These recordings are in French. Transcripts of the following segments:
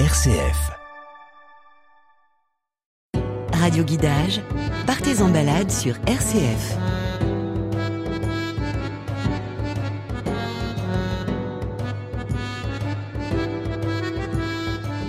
RCF. Radio Guidage, partez en balade sur RCF.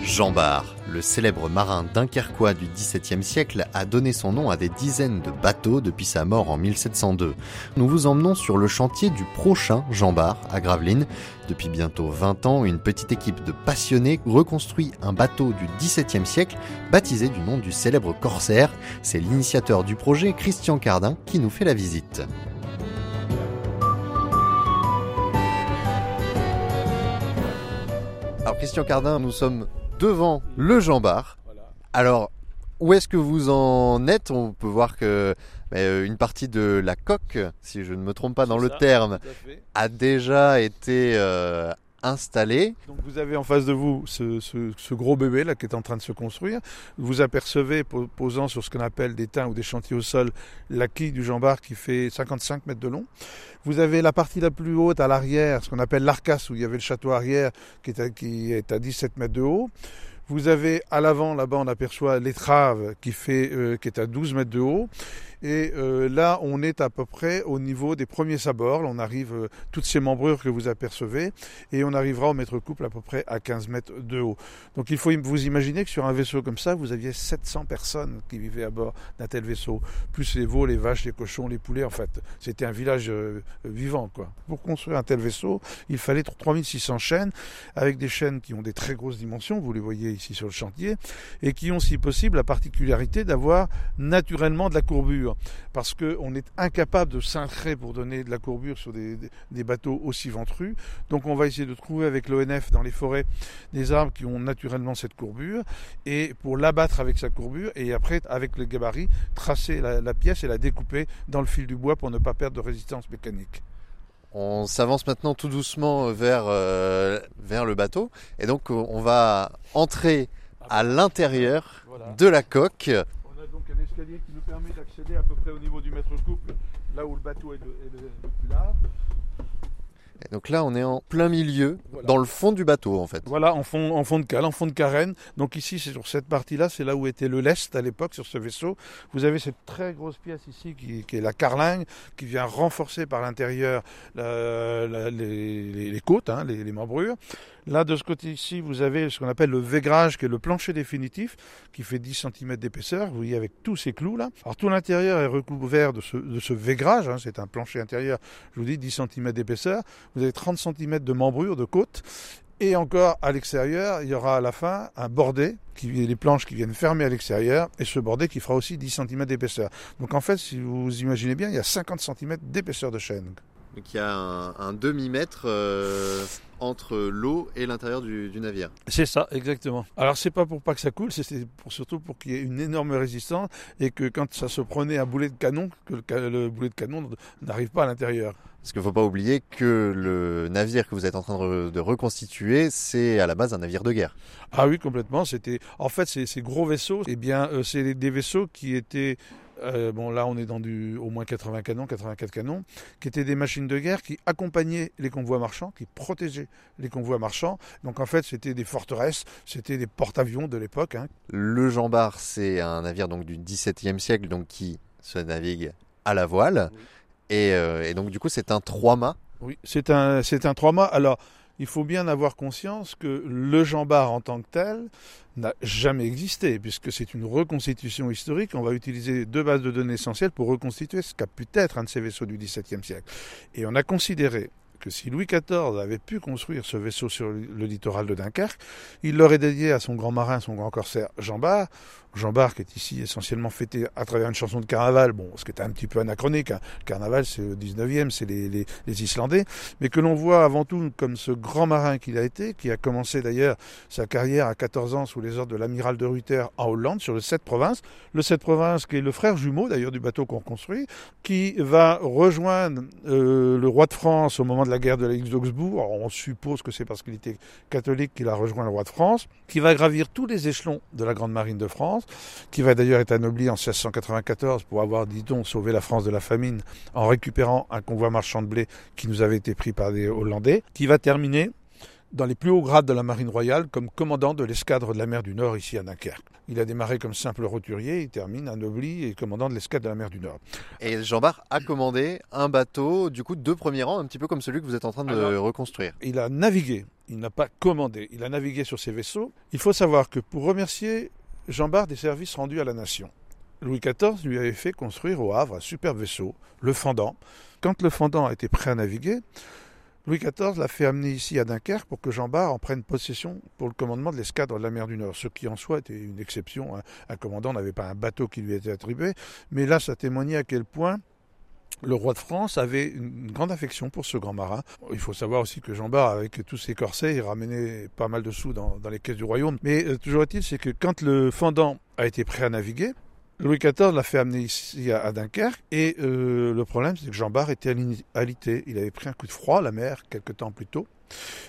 Jean Bart, le célèbre marin dunkerquois du XVIIe siècle, a donné son nom à des dizaines de bateaux depuis sa mort en 1702. Nous vous emmenons sur le chantier du prochain Jean Bart à Gravelines. Depuis bientôt 20 ans, une petite équipe de passionnés reconstruit un bateau du XVIIe siècle baptisé du nom du célèbre corsaire. C'est l'initiateur du projet, Christian Cardin, qui nous fait la visite. Alors Christian Cardin, nous sommes devant le Jean Bar. Alors, où est-ce que vous en êtes? On peut voir que euh, une partie de la coque, si je ne me trompe pas dans le terme, a déjà été euh, Donc vous avez en face de vous ce, gros bébé là qui est en train de se construire. Vous apercevez, posant sur ce qu'on appelle des teints ou des chantiers au sol, la quille du Jean Bar qui fait 55 mètres de long. Vous avez la partie la plus haute à l'arrière, ce qu'on appelle l'arcasse, où il y avait le château arrière qui est à, qui est à 17 mètres de haut. Vous avez à l'avant, là-bas, on aperçoit l'étrave qui, euh, qui est à 12 mètres de haut. Et euh, là, on est à peu près au niveau des premiers sabords. on arrive, euh, toutes ces membrures que vous apercevez, et on arrivera au mètre couple à peu près à 15 mètres de haut. Donc il faut vous imaginer que sur un vaisseau comme ça, vous aviez 700 personnes qui vivaient à bord d'un tel vaisseau, plus les veaux, les vaches, les cochons, les poulets. En fait, c'était un village euh, vivant. Quoi. Pour construire un tel vaisseau, il fallait 3600 chaînes, avec des chaînes qui ont des très grosses dimensions, vous les voyez ici sur le chantier, et qui ont, si possible, la particularité d'avoir naturellement de la courbure parce qu'on est incapable de s'increr pour donner de la courbure sur des, bateaux aussi ventrus. Donc on va essayer de trouver avec l'ONF dans les forêts des arbres qui ont naturellement cette courbure, et pour l'abattre avec sa courbure, et après avec le gabarit, tracer la, pièce et la découper dans le fil du bois pour ne pas perdre de résistance mécanique. On s'avance maintenant tout doucement vers, euh, vers le bateau et donc on va entrer à l'intérieur de la coque un escalier qui nous permet d'accéder à peu près au niveau du mètre couple, là où le bateau est le, plus large. Donc là, on est en plein milieu, dans le fond du bateau en fait. Voilà, en fond, en fond de cale, en fond de carène. Donc ici, c'est sur cette partie-là, c'est là où était le lest à l'époque, sur ce vaisseau. Vous avez cette très grosse pièce ici qui, est la carlingue, qui vient renforcer par l'intérieur les, côtes, hein, les, les membrures. Là, de ce côté-ci, vous avez ce qu'on appelle le végrage, qui est le plancher définitif, qui fait 10 cm d'épaisseur. Vous voyez, avec tous ces clous-là. Alors, tout l'intérieur est recouvert de ce, de ce végrage. Hein. c'est un plancher intérieur, je vous dis, 10 cm d'épaisseur. Vous avez 30 cm de membrure, de côte. Et encore à l'extérieur, il y aura à la fin un bordé, qui, les planches qui viennent fermer à l'extérieur, et ce bordé qui fera aussi 10 cm d'épaisseur. Donc en fait, si vous imaginez bien, il y a 50 cm d'épaisseur de chaîne. Donc il y a un, demi-mètre euh, entre l'eau et l'intérieur du, navire. C'est ça, exactement. Alors c'est pas pour pas que ça coule, c'est pour, surtout pour qu'il y ait une énorme résistance et que quand ça se prenait un boulet de canon, que le, boulet de canon n'arrive pas à l'intérieur. Parce qu'il ne faut pas oublier que le navire que vous êtes en train de, reconstituer, c'est à la base un navire de guerre. Ah oui, complètement. C'était, en fait, ces, ces gros vaisseaux, eh bien, euh, c'est des vaisseaux qui étaient euh, bon, là, on est dans du au moins 80 canons, 84 canons, qui étaient des machines de guerre qui accompagnaient les convois marchands, qui protégeaient les convois marchands. Donc, en fait, c'était des forteresses, c'était des porte-avions de l'époque. Hein. Le Jean Bart, c'est un navire donc du XVIIe siècle, donc qui se navigue à la voile. Et, euh, et, donc, du coup, c'est un trois-mâts. Oui, c'est un, c'est un trois-mâts. Alors, il faut bien avoir conscience que le Jean Bar en tant que tel n'a jamais existé, puisque c'est une reconstitution historique. On va utiliser deux bases de données essentielles pour reconstituer ce qu'a pu être un de ces vaisseaux du XVIIe siècle. Et on a considéré que si Louis XIV avait pu construire ce vaisseau sur le littoral de Dunkerque, il l'aurait dédié à son grand marin, son grand corsaire Jean Bart, Jean Barc est ici essentiellement fêté à travers une chanson de carnaval, bon, ce qui est un petit peu anachronique. Hein. Carnaval, c'est le 19e, c'est les, les, Islandais, mais que l'on voit avant tout comme ce grand marin qu'il a été, qui a commencé d'ailleurs sa carrière à 14 ans sous les ordres de l'amiral de Ruyter en Hollande, sur le 7 provinces. Le 7 provinces, qui est le frère jumeau d'ailleurs du bateau qu'on construit, qui va rejoindre euh, le roi de France au moment de la guerre de la d'Augsbourg. On suppose que c'est parce qu'il était catholique qu'il a rejoint le roi de France, qui va gravir tous les échelons de la Grande Marine de France qui va d'ailleurs être anobli en 1694 pour avoir, dit-on, sauvé la France de la famine en récupérant un convoi marchand de blé qui nous avait été pris par des Hollandais, qui va terminer dans les plus hauts grades de la marine royale comme commandant de l'escadre de la mer du Nord ici à Dunkerque. Il a démarré comme simple roturier, il termine anobli et commandant de l'escadre de la mer du Nord. Et Jean Bart a commandé un bateau, du coup de premier rang, un petit peu comme celui que vous êtes en train de Alors, reconstruire. Il a navigué, il n'a pas commandé, il a navigué sur ses vaisseaux. Il faut savoir que pour remercier Jean Bart des services rendus à la nation, Louis XIV lui avait fait construire au Havre un superbe vaisseau, le Fendant. Quand le Fendant a été prêt à naviguer, Louis XIV l'a fait amener ici à Dunkerque pour que Jean Bart en prenne possession pour le commandement de l'escadre de la mer du Nord, ce qui en soi était une exception. Un, un commandant n'avait pas un bateau qui lui était attribué, mais là ça témoignait à quel point le roi de France avait une grande affection pour ce grand marin. Il faut savoir aussi que Jean Bart, avec tous ses corsets, il ramenait pas mal de sous dans, les caisses du royaume. Mais euh, toujours est-il, c'est que quand le fendant a été prêt à naviguer, Louis XIV l'a fait amener ici à, Dunkerque et euh, le problème c'est que Jean Bart était ali- alité. Il avait pris un coup de froid à la mer quelques temps plus tôt.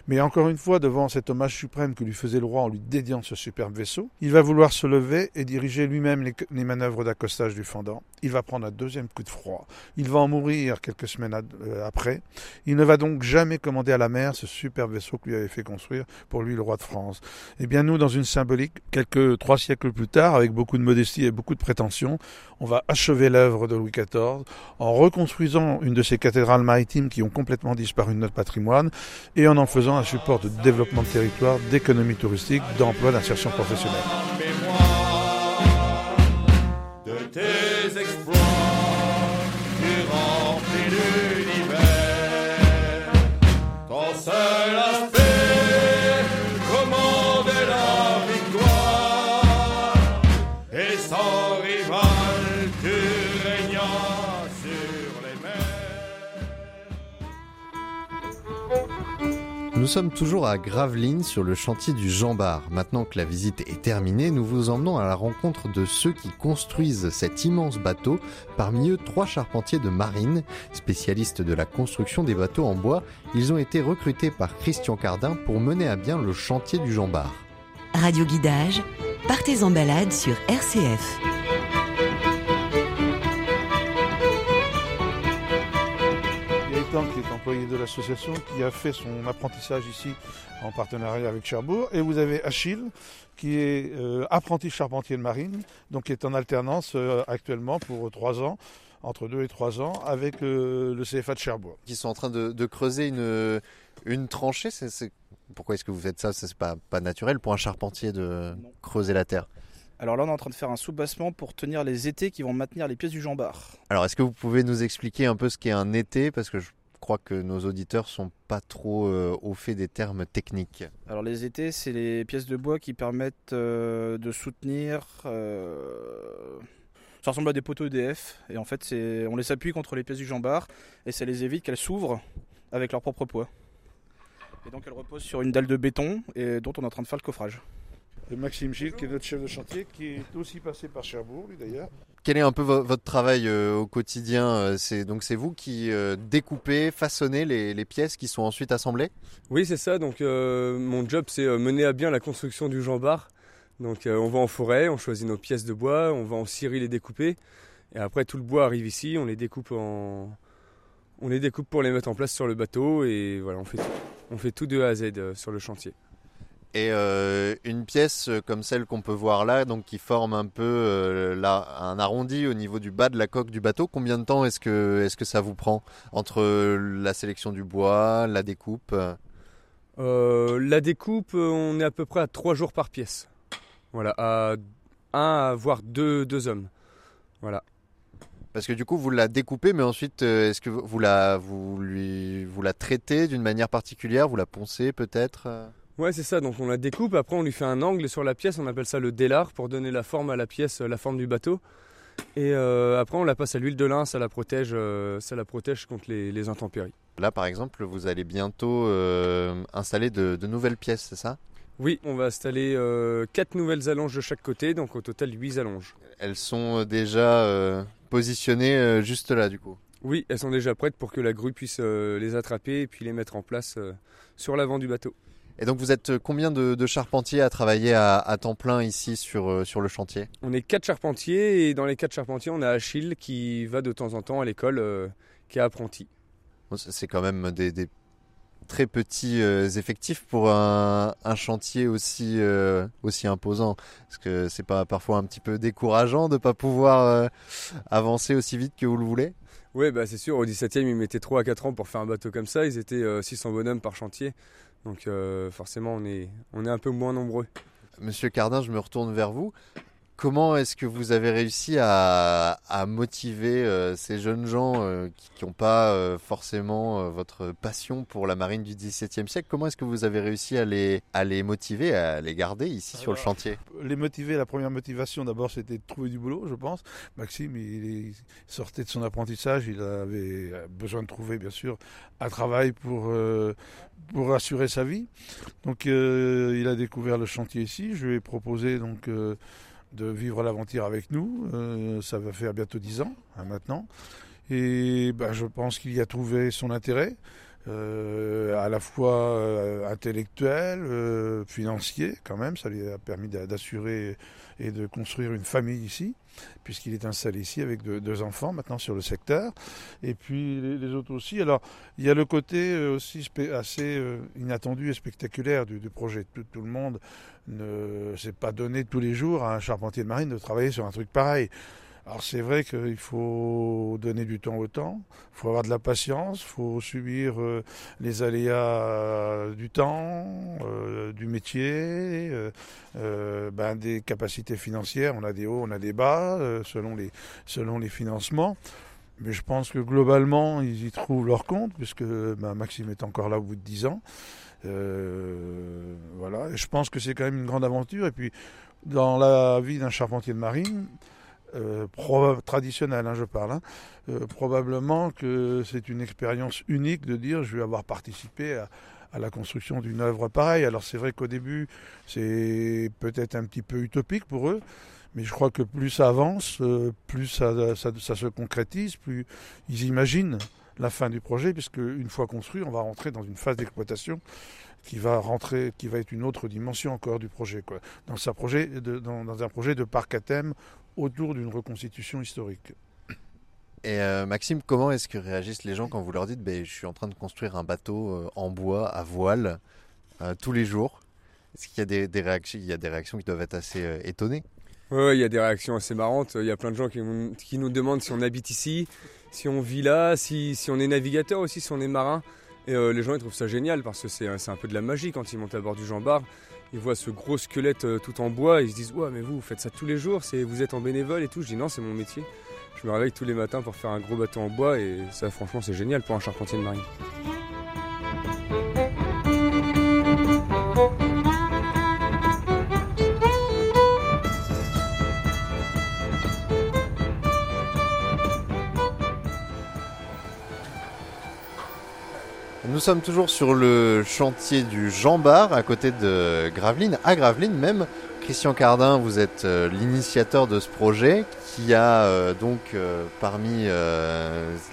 Mais encore une fois, devant cet hommage suprême que lui faisait le roi en lui dédiant ce superbe vaisseau, il va vouloir se lever et diriger lui-même les, manœuvres d'accostage du fendant. Il va prendre un deuxième coup de froid. Il va en mourir quelques semaines euh, après. Il ne va donc jamais commander à la mer ce superbe vaisseau que lui avait fait construire pour lui le roi de France. Eh bien nous, dans une symbolique, quelques trois siècles plus tard, avec beaucoup de modestie et beaucoup de prétention, on va achever l'œuvre de Louis XIV en reconstruisant une de ces cathédrales maritimes qui ont complètement disparu de notre patrimoine et en en faisant un support de développement de territoire, d'économie touristique, d'emploi, d'insertion professionnelle. Nous sommes toujours à Gravelines sur le chantier du Jean Bart. Maintenant que la visite est terminée, nous vous emmenons à la rencontre de ceux qui construisent cet immense bateau, parmi eux trois charpentiers de marine, spécialistes de la construction des bateaux en bois. Ils ont été recrutés par Christian Cardin pour mener à bien le chantier du Jean Bart. Radio Guidage, partez en balade sur RCF. Employé de l'association, qui a fait son apprentissage ici en partenariat avec Cherbourg. Et vous avez Achille, qui est euh, apprenti charpentier de marine, donc qui est en alternance euh, actuellement pour trois ans, entre deux et trois ans, avec euh, le CFA de Cherbourg. Qui sont en train de, de creuser une, une tranchée. C'est- c'est- Pourquoi est-ce que vous faites ça C'est pas, pas naturel pour un charpentier de Non. creuser la terre. Alors là, on est en train de faire un soubassement pour tenir les étés qui vont maintenir les pièces du jambard. Alors, est-ce que vous pouvez nous expliquer un peu ce qu'est un été? Parce que je crois que nos auditeurs sont pas trop euh, au fait des termes techniques. Alors les étés, c'est les pièces de bois qui permettent euh, de soutenir. euh, Ça ressemble à des poteaux EDF et en fait, c'est on les appuie contre les pièces du jambard et ça les évite qu'elles s'ouvrent avec leur propre poids. Et donc elles reposent sur une dalle de béton et dont on est en train de faire le coffrage. Et Maxime Gilles, qui est notre chef de chantier, qui est aussi passé par Cherbourg, lui d'ailleurs. Quel est un peu vo- votre travail euh, au quotidien euh, C'est donc c'est vous qui euh, découpez, façonnez les, pièces qui sont ensuite assemblées? Oui, c'est ça. Donc, mon job, c'est mener à bien la construction du jambard. Donc, on va en forêt, on choisit nos pièces de bois, on va en scierie les découper. Et après, tout le bois arrive ici, on les découpe en. On les découpe pour les mettre en place sur le bateau. Et voilà, on fait tout, on fait tout de A à Z sur le chantier. Et euh, une pièce euh, comme celle qu'on peut voir là, donc qui forme un peu euh, là, un arrondi au niveau du bas de la coque du bateau, combien de temps est-ce que, ça vous prend entre la sélection du bois, la découpe euh? La découpe, on est à peu près à 3 jours par pièce. Voilà, à 1 voire 2 deux, hommes. Voilà. Parce que du coup, vous la découpez, mais ensuite, est-ce que vous la, vous lui, vous la traitez d'une manière particulière Vous la poncez peut-être Ouais, c'est ça. Donc on la découpe, après on lui fait un angle sur la pièce, on appelle ça le délar pour donner la forme à la pièce, euh, la forme du bateau. Et euh, après on la passe à l'huile de lin, ça la protège, euh, ça la protège contre les, les intempéries. Là, par exemple, vous allez bientôt euh, installer de, de nouvelles pièces, c'est ça? Oui, on va installer quatre nouvelles allonges de chaque côté, donc au total 8 allonges. Elles sont déjà positionnées juste là, du coup? Oui, elles sont déjà prêtes pour que la grue puisse les attraper et puis les mettre en place sur l'avant du bateau. Et donc, vous êtes combien de, de charpentiers à travailler à, à temps plein ici sur, euh, sur le chantier? On est quatre charpentiers et dans les quatre charpentiers, on a Achille qui va de temps en temps à l'école, euh, qui est apprenti. C'est- quand même des, des très petits euh, effectifs pour un, un chantier aussi euh, aussi imposant Est-ce que c'est pas parfois un petit peu décourageant de pas pouvoir euh, avancer aussi vite que vous le voulez? Oui, bah c'est sûr, au 17e, ils mettaient 3 à 4 ans pour faire un bateau comme ça. Ils étaient euh, 600 bonhommes par chantier. Donc euh, forcément, on est, on est un peu moins nombreux. Monsieur Cardin, je me retourne vers vous. Comment est-ce que vous avez réussi à, à motiver euh, ces jeunes gens euh, qui n'ont pas euh, forcément votre passion pour la marine du XVIIe siècle? Comment est-ce que vous avez réussi à les, à les motiver, à les garder ici sur le Alors, chantier? Les motiver, la première motivation d'abord c'était de trouver du boulot, je pense. Maxime, il, il sortait de son apprentissage, il avait besoin de trouver bien sûr un travail pour, pour assurer sa vie. Donc il a découvert le chantier ici, je lui ai proposé donc de vivre l'aventure avec nous. Euh, ça va faire bientôt 10 ans hein, maintenant. Et ben, je pense qu'il y a trouvé son intérêt. Euh, à la fois euh, intellectuel, euh, financier quand même, ça lui a permis d'a- d'assurer et de construire une famille ici, puisqu'il est installé ici avec deux, enfants maintenant sur le secteur, et puis les, autres aussi. Alors il y a le côté euh, aussi assez euh, inattendu et spectaculaire du, projet. Tout le monde ne s'est pas donné tous les jours à un charpentier de marine de travailler sur un truc pareil. Alors c'est vrai qu'il faut donner du temps au temps, il faut avoir de la patience, il faut subir euh, les aléas euh, du temps, euh, du métier, ben, des capacités financières. On a des hauts, on a des bas selon, les, selon les financements. Mais je pense que globalement, ils y trouvent leur compte, puisque ben, Maxime est encore là au bout de 10 ans. Voilà. Je pense que c'est quand même une grande aventure. Et puis, dans la vie d'un charpentier de marine, euh, hein, je parle, hein, euh, probablement que c'est une expérience unique de dire je vais avoir participé à, la construction d'une œuvre pareille. Alors c'est vrai qu'au début, c'est peut-être un petit peu utopique pour eux, mais je crois que plus ça avance, euh, plus ça, se concrétise, plus ils imaginent la fin du projet, puisque une fois construit, on va rentrer dans une phase d'exploitation qui va rentrer, qui va être une autre dimension encore du projet, dans un projet de parc à thème autour d'une reconstitution historique. Et euh, Maxime, comment est-ce que réagissent les gens quand vous leur dites ben, je suis en train de construire un bateau euh, en bois à voile euh, tous les jours? Est-ce qu'il y a des, des réactions Il y a des réactions qui doivent être assez euh, étonnées? Ouais, il y a des réactions assez marrantes. Il y a plein de gens qui, nous- qui nous demandent si on habite ici, si on vit là, si, si on est navigateur aussi, si on est marin. Et euh, les gens ils trouvent ça génial parce que c'est un peu de la magie quand ils montent à bord du Jean-Bar. Ils voient ce gros squelette euh, tout en bois, ils se disent Ouais, mais vous, vous faites ça tous les jours, c'est vous êtes en bénévole et tout. Je dis Non, c'est mon métier. Je me réveille tous les matins pour faire un gros bateau en bois et ça, franchement, c'est génial pour un charpentier de marine. Nous sommes toujours sur le chantier du Jean Bar, à côté de Gravelines, à Gravelines même. Christian Cardin, vous êtes euh, l'initiateur de ce projet qui a euh, donc euh, parmi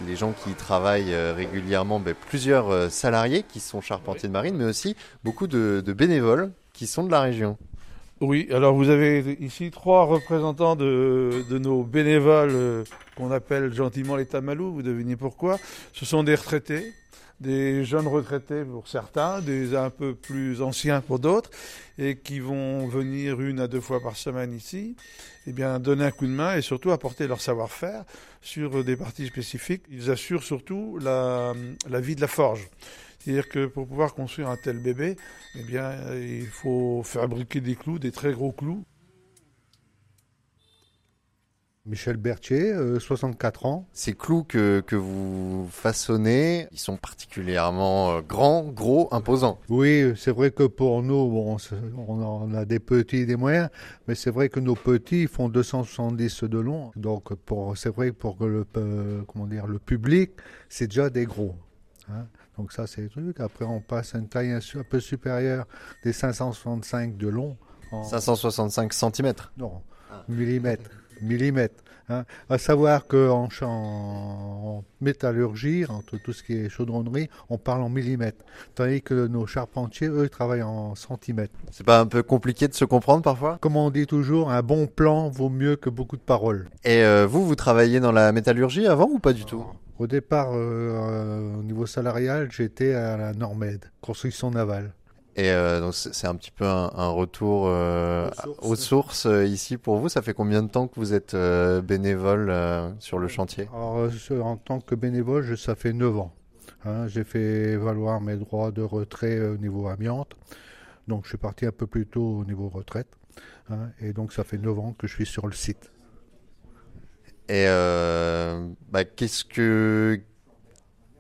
les gens qui y travaillent régulièrement ben, plusieurs salariés qui sont charpentiers de marine, mais aussi beaucoup de, bénévoles qui sont de la région. Oui, alors vous avez ici trois représentants de, de nos bénévoles qu'on appelle gentiment les Tamalous, vous devinez pourquoi. Ce sont des retraités, des jeunes retraités pour certains, des un peu plus anciens pour d'autres, et qui vont venir une à deux fois par semaine ici, et bien donner un coup de main et surtout apporter leur savoir-faire sur des parties spécifiques. Ils assurent surtout la, la vie de la forge. C'est-à-dire que pour pouvoir construire un tel bébé, eh bien, il faut fabriquer des clous, des très gros clous. Michel Berthier, euh, 64 ans. Ces clous que, que vous façonnez, ils sont particulièrement euh, grands, gros, imposants. Oui, c'est vrai que pour nous, bon, on en a des petits et des moyens, mais c'est vrai que nos petits font 270 de long. Donc, pour, c'est vrai que pour que le, euh, comment dire, le public, c'est déjà des gros. hein. Donc ça, c'est le truc. Après, on passe à une taille un, peu supérieure des 565 de long. en- 565 cm. Non, millimètres. Millimètres. Hein. À savoir qu'en en, en métallurgie, entre tout ce qui est chaudronnerie, on parle en millimètres. Tandis que nos charpentiers, eux, travaillent en centimètres. C'est pas un peu compliqué de se comprendre parfois? Comme on dit toujours, un bon plan vaut mieux que beaucoup de paroles. Et euh, vous, vous travaillez dans la métallurgie avant ou pas du tout? Au départ, euh, au niveau salarial, j'étais à la Normed, construction navale. Et euh, donc c'est un petit peu un, un retour euh, aux sources, euh, ici pour vous. Ça fait combien de temps que vous êtes bénévole sur le chantier? Alors, en tant que bénévole, je- ça fait 9 ans. Hein, J'ai fait valoir mes droits de retrait au niveau amiante. Donc, je suis parti un peu plus tôt au niveau retraite. hein, et donc, ça fait 9 ans que je suis sur le site. Et bah, qu'est-ce que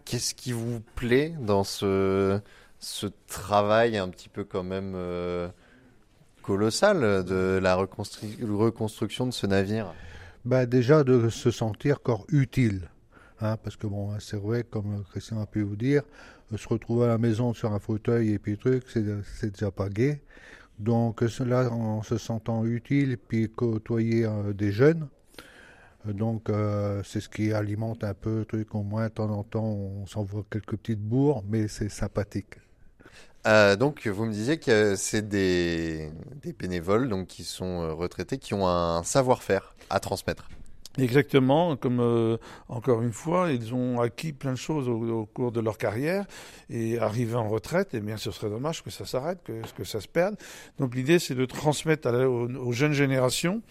qu'est-ce qui vous plaît dans ce ce travail un petit peu quand même euh, colossal de la reconstru- reconstruction de ce navire Bah, déjà, de se sentir corps utile. hein, parce que, bon, c'est vrai, comme Christian a pu vous dire, euh, se retrouver à la maison sur un fauteuil et puis truc, c'est déjà pas gai. Donc, euh, là, en se sentant utile, puis côtoyer des jeunes, donc c'est ce qui alimente un peu le truc. Au moins, de temps en temps, on s'envoie quelques petites bourres, mais c'est sympathique. Euh, donc, vous me disiez que c'est des, bénévoles donc, qui sont euh, retraités, qui ont un savoir-faire à transmettre. Exactement, comme euh, encore une fois, ils ont acquis plein de choses au, cours de leur carrière et arrivés en retraite, eh bien, ce serait dommage que ça s'arrête, que, que ça se perde. Donc l'idée, c'est de transmettre aux jeunes générations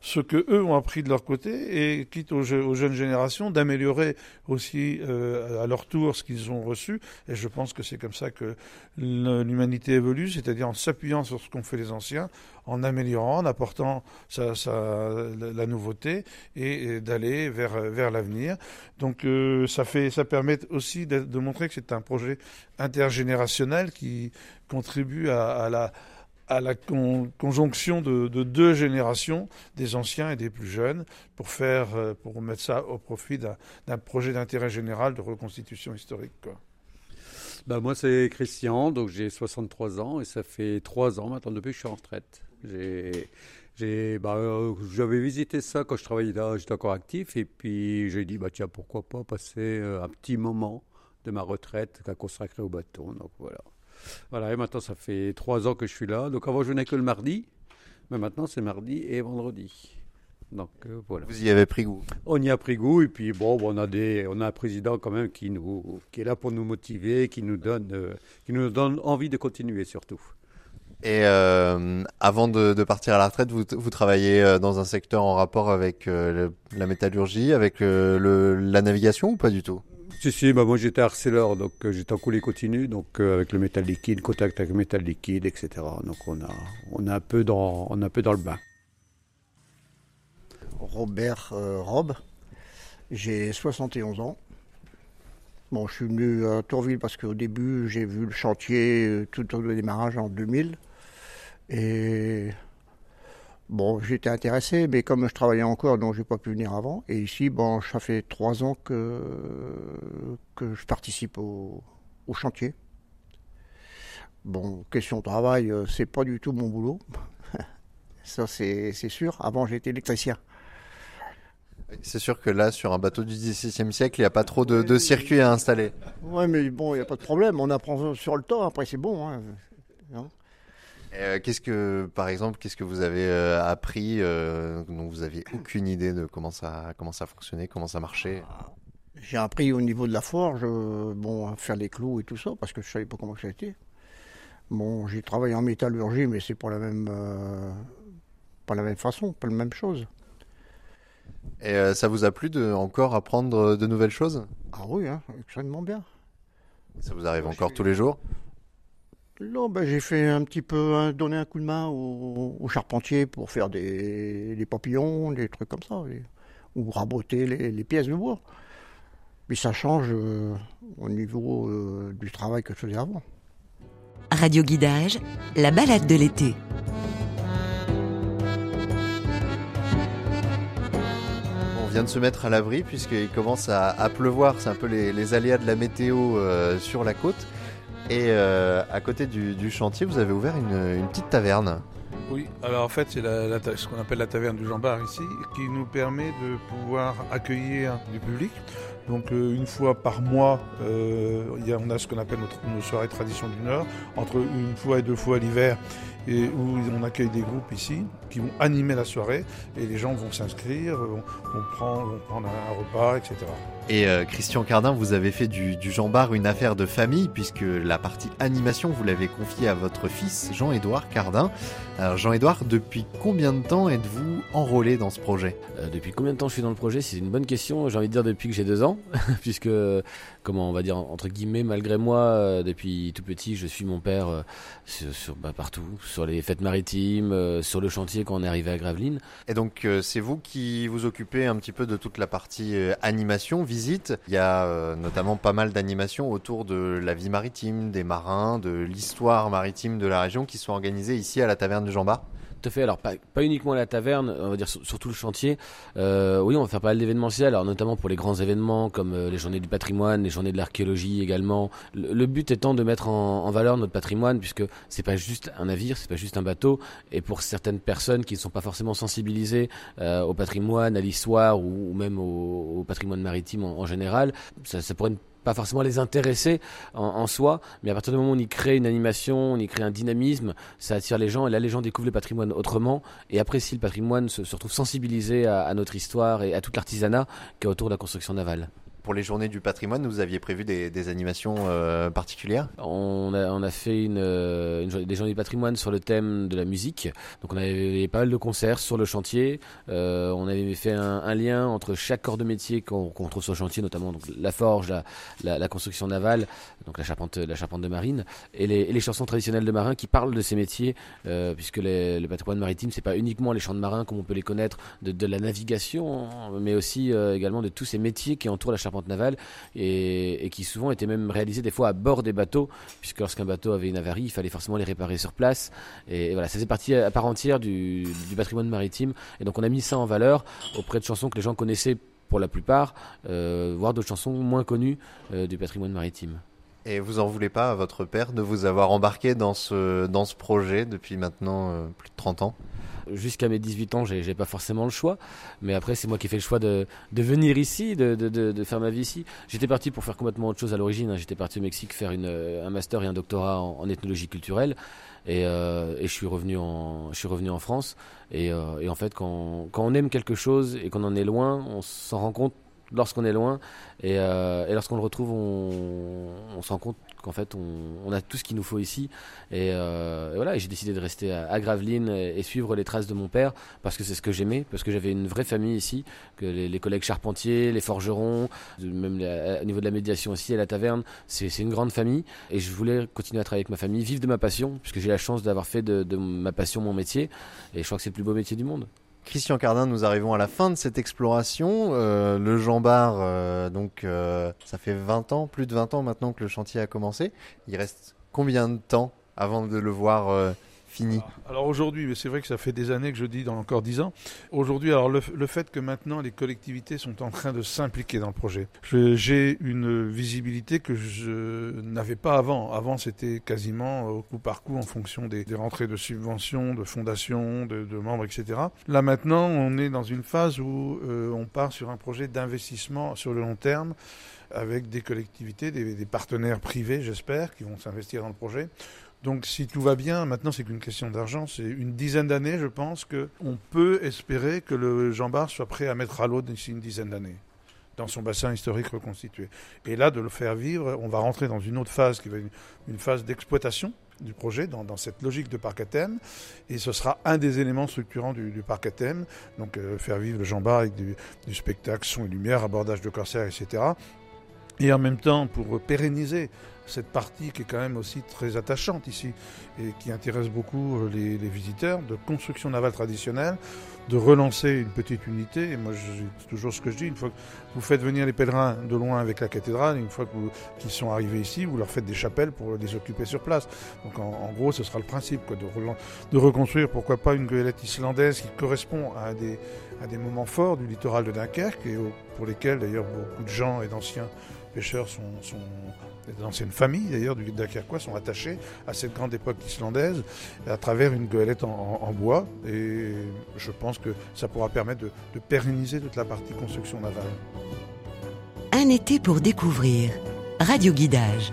ce que eux ont appris de leur côté et quitte aux, je- aux jeunes générations d'améliorer aussi euh, à leur tour ce qu'ils ont reçu. Et je pense que c'est comme ça que l'humanité évolue, c'est-à-dire en s'appuyant sur ce qu'ont fait les anciens, en améliorant, en apportant sa, la, nouveauté et, d'aller vers, vers l'avenir. Donc euh, ça, fait, ça permet aussi de, montrer que c'est un projet intergénérationnel qui contribue à la, à la con- conjonction de, de deux générations, des anciens et des plus jeunes, pour faire, euh, pour mettre ça au profit d'un projet d'intérêt général de reconstitution historique. Quoi. Bah, moi, c'est Christian, donc j'ai 63 ans et ça fait 3 ans maintenant depuis que je suis en retraite. J'ai, bah, euh, j'avais visité ça quand je travaillais là, j'étais encore actif et puis j'ai dit, bah, tiens, pourquoi pas passer euh, un petit moment de ma retraite qu'à consacrer au bâton. Donc voilà. Voilà, et maintenant ça fait 3 ans que je suis là. Donc avant, je venais que le mardi, mais maintenant c'est mardi et vendredi. Donc euh, voilà. Vous y avez pris goût. On y a pris goût et puis bon, on a des, on a un président quand même qui nous, qui est là pour nous motiver, qui nous donne, euh, qui nous donne envie de continuer surtout. Et euh, avant de, de partir à la retraite, vous, vous travaillez dans un secteur en rapport avec le- la métallurgie, avec le, la navigation ou pas du tout? Si si, bah moi j'étais harceleur, donc euh, j'étais en coulée continue, donc euh, avec le métal liquide, contact avec le métal liquide, etc. Donc on a, on a un peu dans, on a un peu dans le bain. Robert euh, Robe. J'ai 71 ans. Bon, je suis venu à Tourville parce qu'au début, j'ai vu le chantier tout au démarrage en 2000. Et bon, j'étais intéressé, mais comme je travaillais encore, donc j'ai pas pu venir avant. Et ici, bon, ça fait trois ans que, que je participe au, au chantier. Bon, question de travail, euh, c'est pas du tout mon boulot. Ça, c'est sûr. Avant, j'étais électricien. C'est sûr que là, sur un bateau du XVIIe siècle, il n'y a pas trop de, de circuits à installer. Ouais, mais bon, il n'y a pas de problème. On apprend sur le temps. Après, c'est bon. hein. Euh, qu'est-ce que, par exemple, qu'est-ce que vous avez euh, appris euh, dont vous aviez aucune idée de comment ça, comment ça fonctionnait, comment ça marchait? J'ai appris au niveau de la forge, bon, à faire les clous et tout ça, parce que je savais pas comment ça était. Bon, j'ai travaillé en métallurgie, mais c'est pas la même, pas la même façon, pas la même chose. Et ça vous a plu de encore apprendre de nouvelles choses? Ah oui, hein, extrêmement bien. Ça vous arrive encore tous les jours? Là, ben, j'ai fait un petit peu, hein, donner un coup de main au, au charpentier pour faire des, des papillons, des trucs comme ça, et- ou raboter les, les pièces de bois. Mais ça change euh, au niveau euh, du travail que je faisais avant. Radio Guidage, la balade de l'été. On vient de se mettre à l'abri puisqu'il commence à, à pleuvoir. C'est un peu les, les aléas de la météo euh, sur la côte. Et euh, à côté du, chantier, vous avez ouvert une, petite taverne. Oui, alors en fait, c'est la- ce qu'on appelle la taverne du Jean Bar ici, qui nous permet de pouvoir accueillir du public. Donc euh, une fois par mois, euh, on a ce qu'on appelle notre- nos soirées tradition du Nord, entre une fois et deux fois l'hiver, et où on accueille des groupes ici qui vont animer la soirée et les gens vont s'inscrire, vont, vont prendre, vont prendre un repas, etc. Et euh, Christian Cardin, vous avez fait du, du Jean Bar une affaire de famille puisque la partie animation, vous l'avez confiée à votre fils Jean-Édouard Cardin. Alors Jean-Édouard, depuis combien de temps êtes-vous enrôlé dans ce projet? Euh, depuis combien de temps je suis dans le projet? C'est une bonne question. J'ai envie de dire depuis que j'ai deux ans, puisque, comment on va dire, entre guillemets, malgré moi, euh, depuis tout petit, je suis mon père euh, sur, bah, partout, sur les fêtes maritimes, euh, sur le chantier quand on est arrivé à Gravelines. Et donc c'est vous qui vous occupez un petit peu de toute la partie animation, visite. Il y a notamment pas mal d'animations autour de la vie maritime, des marins, de l'histoire maritime de la région qui sont organisées ici à la taverne du Jean. Tout à fait. Alors pas, uniquement à la taverne, on va dire sur, tout le chantier. Euh, oui, on va faire pas mal d'événementiels, alors notamment pour les grands événements comme euh, les journées du patrimoine, les journées de l'archéologie également. Le, but étant de mettre en, valeur notre patrimoine, puisque c'est pas juste un navire, c'est pas juste un bateau. Et pour certaines personnes qui ne sont pas forcément sensibilisées euh, au patrimoine, à l'histoire ou, même au, patrimoine maritime en, général, ça, ça pourrait ne pas forcément les intéresser en, soi, mais à partir du moment où on y crée une animation, on y crée un dynamisme, ça attire les gens et là les gens découvrent le patrimoine autrement et apprécient le patrimoine, se, retrouvent sensibilisés à, à notre histoire et à tout l'artisanat qui est autour de la construction navale. Pour les journées du patrimoine, vous aviez prévu des, animations euh, particulières? On a, fait euh, des journées du patrimoine sur le thème de la musique. Donc on avait pas mal de concerts sur le chantier. Euh, on avait fait un, lien entre chaque corps de métier qu'on qu'on trouve sur le chantier, notamment la forge, la, construction navale, donc la charpente, la charpente de marine, et les, chansons traditionnelles de marins qui parlent de ces métiers, puisque le patrimoine maritime, c'est pas uniquement les chants de marins comme on peut les connaître, de, de la navigation, mais aussi également de tous ces métiers qui entourent la charpente navale et, qui souvent étaient même réalisés des fois à bord des bateaux, puisque lorsqu'un bateau avait une avarie, il fallait forcément les réparer sur place. Et, voilà, ça faisait partie à part entière du, du patrimoine maritime. Et donc on a mis ça en valeur auprès de chansons que les gens connaissaient pour la plupart, euh, voire d'autres chansons moins connues euh, du patrimoine maritime. Et vous en voulez pas à votre père de vous avoir embarqué dans ce, dans ce projet depuis maintenant euh, plus de 30 ans? Jusqu'à mes 18 ans, j'ai pas forcément le choix. Mais après, c'est moi qui ai fait le choix de, de venir ici, de, de, de, faire ma vie ici. J'étais parti pour faire complètement autre chose à l'origine. hein. J'étais parti au Mexique faire une, euh, un master et un doctorat en, ethnologie culturelle. Et, euh, et je suis revenu en, je suis revenu en France. Et, et en fait, quand, quand on aime quelque chose et qu'on en est loin, on s'en rend compte lorsqu'on est loin. Et, euh, lorsqu'on le retrouve, on, se rend compte qu'en fait, on, a tout ce qu'il nous faut ici. Et, euh, voilà, j'ai décidé de rester à, Gravelines et, suivre les traces de mon père parce que c'est ce que j'aimais, parce que j'avais une vraie famille ici, que les, collègues charpentiers, les forgerons, même au niveau de la médiation aussi à la taverne, c'est c'est une grande famille. Et je voulais continuer à travailler avec ma famille, vivre de ma passion, puisque j'ai la chance d'avoir fait de, de ma passion mon métier. Et je crois que c'est le plus beau métier du monde. Christian Cardin, nous arrivons à la fin de cette exploration. Euh, le Jean Bar, euh, donc, euh, ça fait 20 ans, plus de 20 ans maintenant que le chantier a commencé. Il reste combien de temps avant de le voir Alors aujourd'hui, mais c'est vrai que ça fait des années que je dis dans encore 10 ans. Aujourd'hui, alors le, fait que maintenant les collectivités sont en train de s'impliquer dans le projet, Je- j'ai une visibilité que je n'avais pas avant. Avant, c'était quasiment au coup par coup en fonction des, rentrées de subventions, de fondations, de, membres, etc. Là maintenant, on est dans une phase où euh, on part sur un projet d'investissement sur le long terme avec des collectivités, des partenaires privés, j'espère, qui vont s'investir dans le projet. Donc si tout va bien, maintenant c'est qu'une question d'argent, c'est une dizaine d'années, je pense que on peut espérer que le Jean Bar soit prêt à mettre à l'eau d'ici une dizaine d'années dans son bassin historique reconstitué. Et là, de le faire vivre, on va rentrer dans une autre phase qui va être une, phase d'exploitation du projet, dans, cette logique de parc à et ce sera un des éléments structurants du, parc à donc euh, faire vivre le Jean Bar avec du, du spectacle, son et lumière, abordage de corsaires, etc. Et en même temps, pour pérenniser cette partie qui est quand même aussi très attachante ici et qui intéresse beaucoup euh, les, visiteurs, de construction navale traditionnelle, de relancer une petite unité. Et moi, c'est toujours ce que je dis, une fois que vous faites venir les pèlerins de loin avec la cathédrale, une fois qu'ils sont arrivés ici, vous leur faites des chapelles pour les occuper sur place. Donc en, gros, ce sera le principe de, reconstruire, pourquoi pas, une goélette islandaise qui correspond à des, moments forts du littoral de Dunkerque et pour lesquels d'ailleurs beaucoup de gens et d'anciens pêcheurs sont, sont des anciennes familles d'ailleurs du Dunkerquois sont attachés à cette grande époque islandaise à travers une goélette en, bois et je pense que ça pourra permettre de pérenniser toute la partie construction navale. Un été pour découvrir. Radio Guidage.